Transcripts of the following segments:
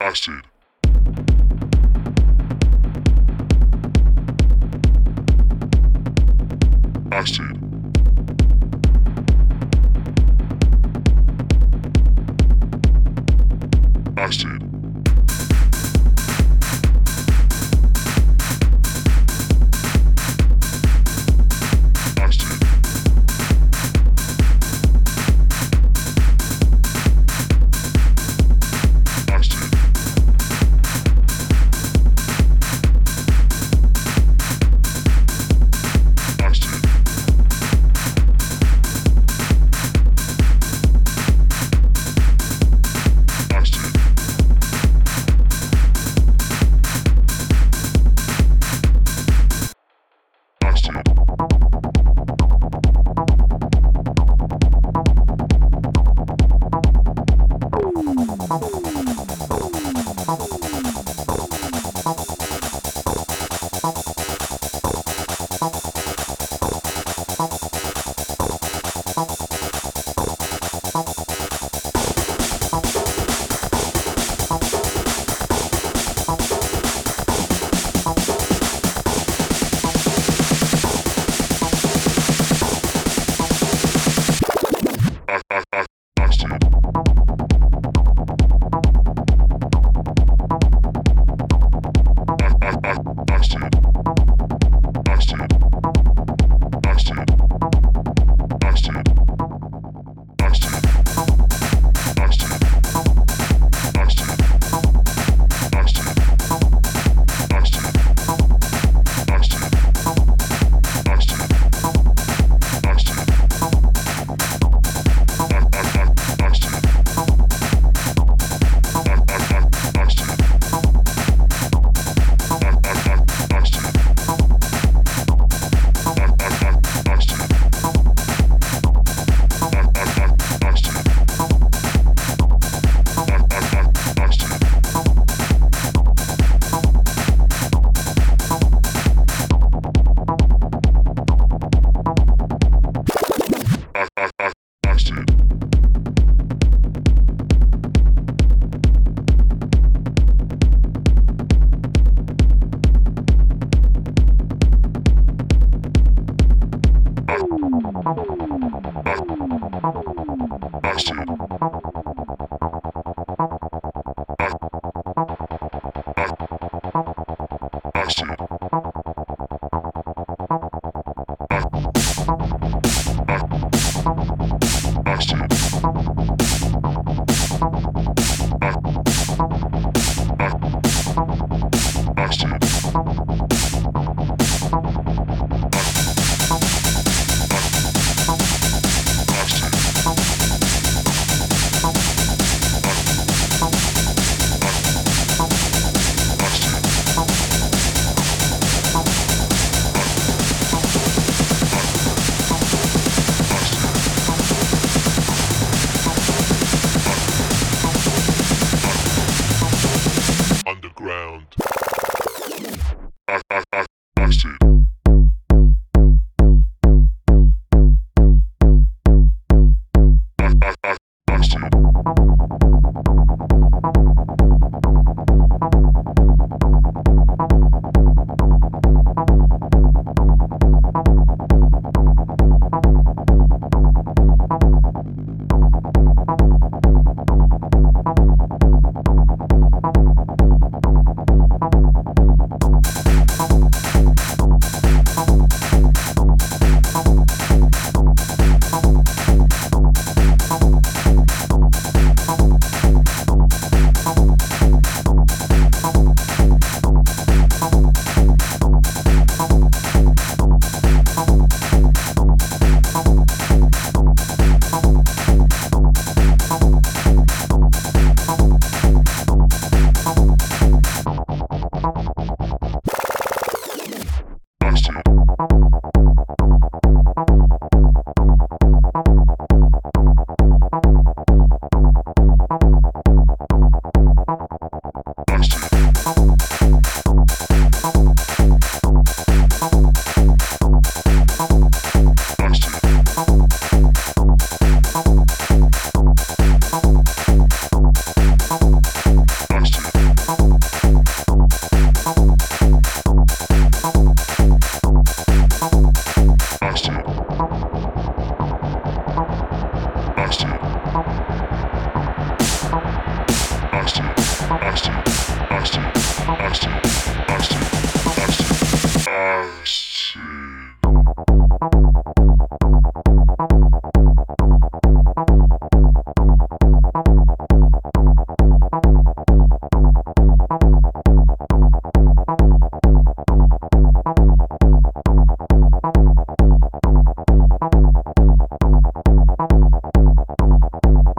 acid. Acid. Maximum.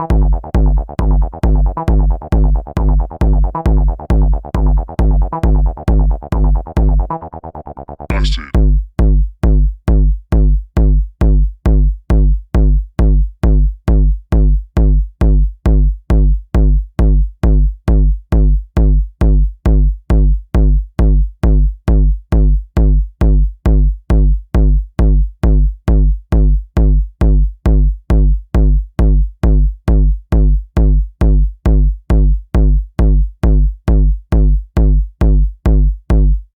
you